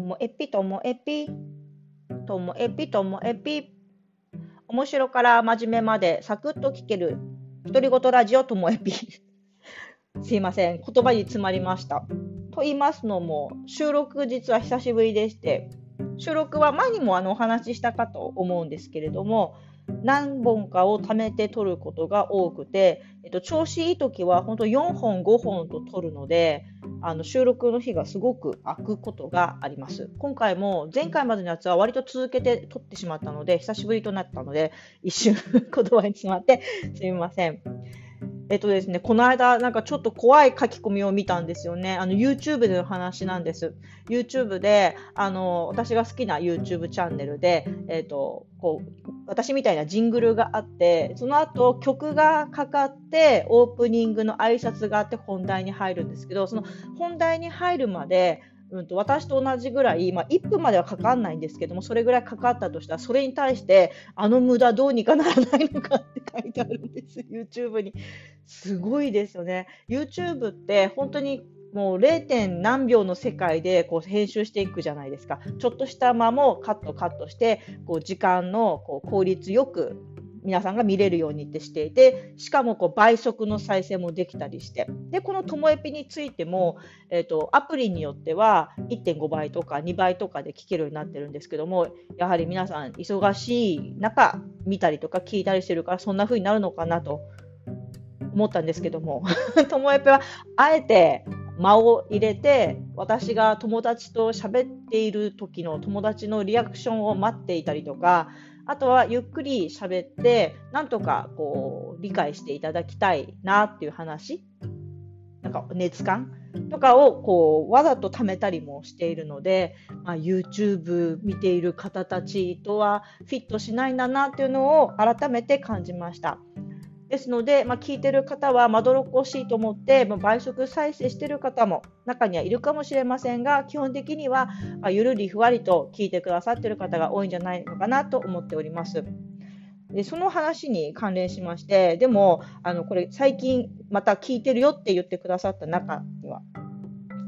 もエピともエピ、ともエピともエピ。面白から真面目までサクッと聞ける独り言ラジオともエピ。すいません、言葉に詰まりました。と言いますのも、収録実は久しぶりでして、収録は前にもあのお話ししたかと思うんですけれども、何本かを貯めて取ることが多くて、えっと、調子いい時は本当4本5本と取るのであの収録の日がすごく空くことがあります。今回も前回までのやつは割と続けて撮ってしまったので久しぶりとなったので一瞬 言葉に詰まってすみません。えっとですね、この間、なんかちょっと怖い書き込みを見たんですよね。あの、YouTube での話なんです。YouTube で、あの、私が好きな YouTube チャンネルで、えっと、こう、私みたいなジングルがあって、その後曲がかかって、オープニングの挨拶があって本題に入るんですけど、その本題に入るまで、うんと、私と同じぐらい、まあ、1分まではかかんないんですけども、それぐらいかかったとしたら、それに対して、あの無駄どうにかならないのかって書いてあるんです、YouTube に。すごいですよね。YouTube って本当にもう 0. 何秒の世界でこう編集していくじゃないですか。ちょっとした間もカットカットして、こう時間のこう効率よく皆さんが見れるようにってしていて、しかもこう倍速の再生もできたりして、で、このともえぴについても、え、ー、と、アプリによっては1.5倍とか2倍とかで聞けるようになってるんですけども、やはり皆さん忙しい中、見たりとか聞いたりしてるから、そんな風になるのかなと思ったんですけども、ともえぴはあえて間を入れて私が友達と喋っている時の友達のリアクションを待っていたりとかあとはゆっくり喋って、なんとかこう理解していただきたいなっていう話、なんか熱感とかをこうわざと貯めたりもしているので、まあ、YouTube 見ている方たちとはフィットしないんだなっていうのを改めて感じました。ですので、まあ、聞いてる方はまどろっこしいと思って、まあ、倍速再生してる方も中にはいるかもしれませんが、基本的にはゆるりふわりと聞いてくださってる方が多いんじゃないのかなと思っております。でその話に関連しまして、でも、あのこれ最近また聞いてるよって言ってくださった中、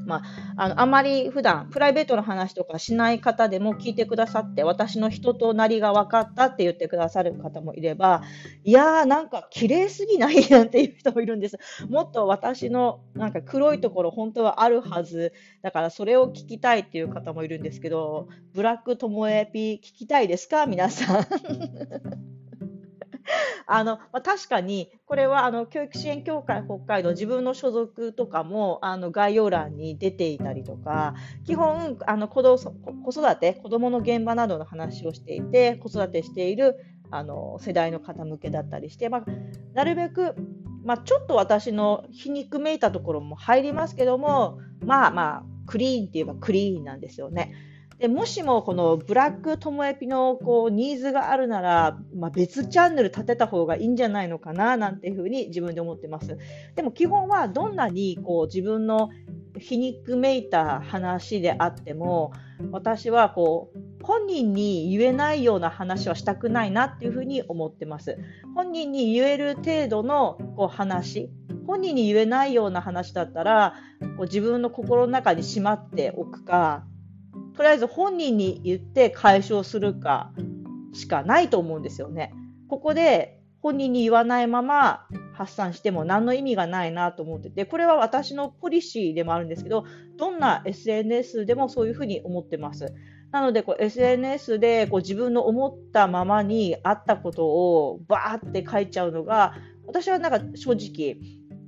まあ、あのあまり普段プライベートの話とかしない方でも聞いてくださって私の人となりが分かったって言ってくださる方もいればいやーなんか綺麗すぎないなんていう人もいるんです。もっと私のなんか黒いところ本当はあるはず。だからそれを聞きたいっていう方もいるんですけどブラックともえぴ聞きたいですか？皆さん。あのまあ、確かにこれはあの教育支援協会北海道自分の所属とかもあの概要欄に出ていたりとか基本あの子ど子育て子どもの現場などの話をしていて子育てしているあの世代の方向けだったりして、まあ、なるべく、まあ、ちょっと私の皮肉めいたところも入りますけどもまあまあクリーンって言えばクリーンなんですよね。でもしもこのブラックともえぴのこうニーズがあるなら、まあ、別チャンネル立てた方がいいんじゃないのかななんていうふうに自分で思ってます。でも基本はどんなにこう自分の皮肉めいた話であっても私はこう本人に言えないような話はしたくないなっていうふうに思ってます。本人に言える程度のこう話本人に言えないような話だったらこう自分の心の中にしまっておくかとりあえず本人に言って解消するかしかないと思うんですよね。ここで本人に言わないまま発散しても何の意味がないなと思ってて、これは私のポリシーでもあるんですけど、どんな SNS でもそういうふうに思ってます。なのでこう SNS でこう自分の思ったままにあったことをバーって書いちゃうのが、私はなんか正直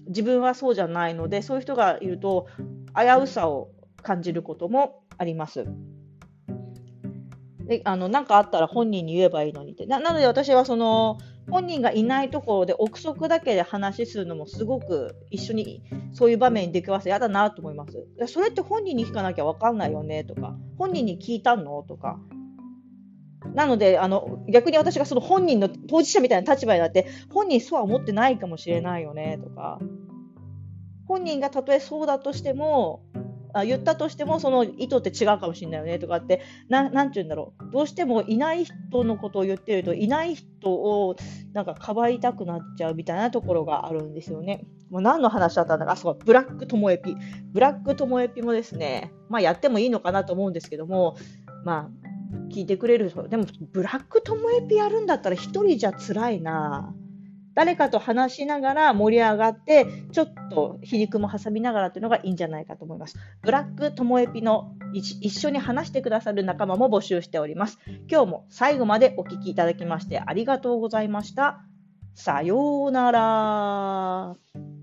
自分はそうじゃないので、そういう人がいると危うさを感じることもあります。であの何かあったら本人に言えばいいのにってなので私はその本人がいないところで憶測だけで話するのもすごく一緒にそういう場面に出くわせ嫌だなと思います。それって本人に聞かなきゃ分かんないよねとか本人に聞いたのとかなのであの逆に私がその本人の当事者みたいな立場になって本人そうは思ってないかもしれないよねとか本人がたとえそうだとしてもあ言ったとしてもその意図って違うかもしれないよねとかってななんて言うんだろうどうしてもいない人のことを言ってるといない人をなんかかばいたくなっちゃうみたいなところがあるんですよね。もう何の話だったんだか、そうブラックともえぴ。ブラックともえぴもですね、まあ、やってもいいのかなと思うんですけども、まあ、聞いてくれる、でも、ブラックともえぴやるんだったら一人じゃ辛いな。誰かと話しながら盛り上がって、ちょっと皮肉も挟みながらというのがいいんじゃないかと思います。ブラックともえぴの一緒に話してくださる仲間も募集しております。今日も最後までお聞きいただきましてありがとうございました。さようなら。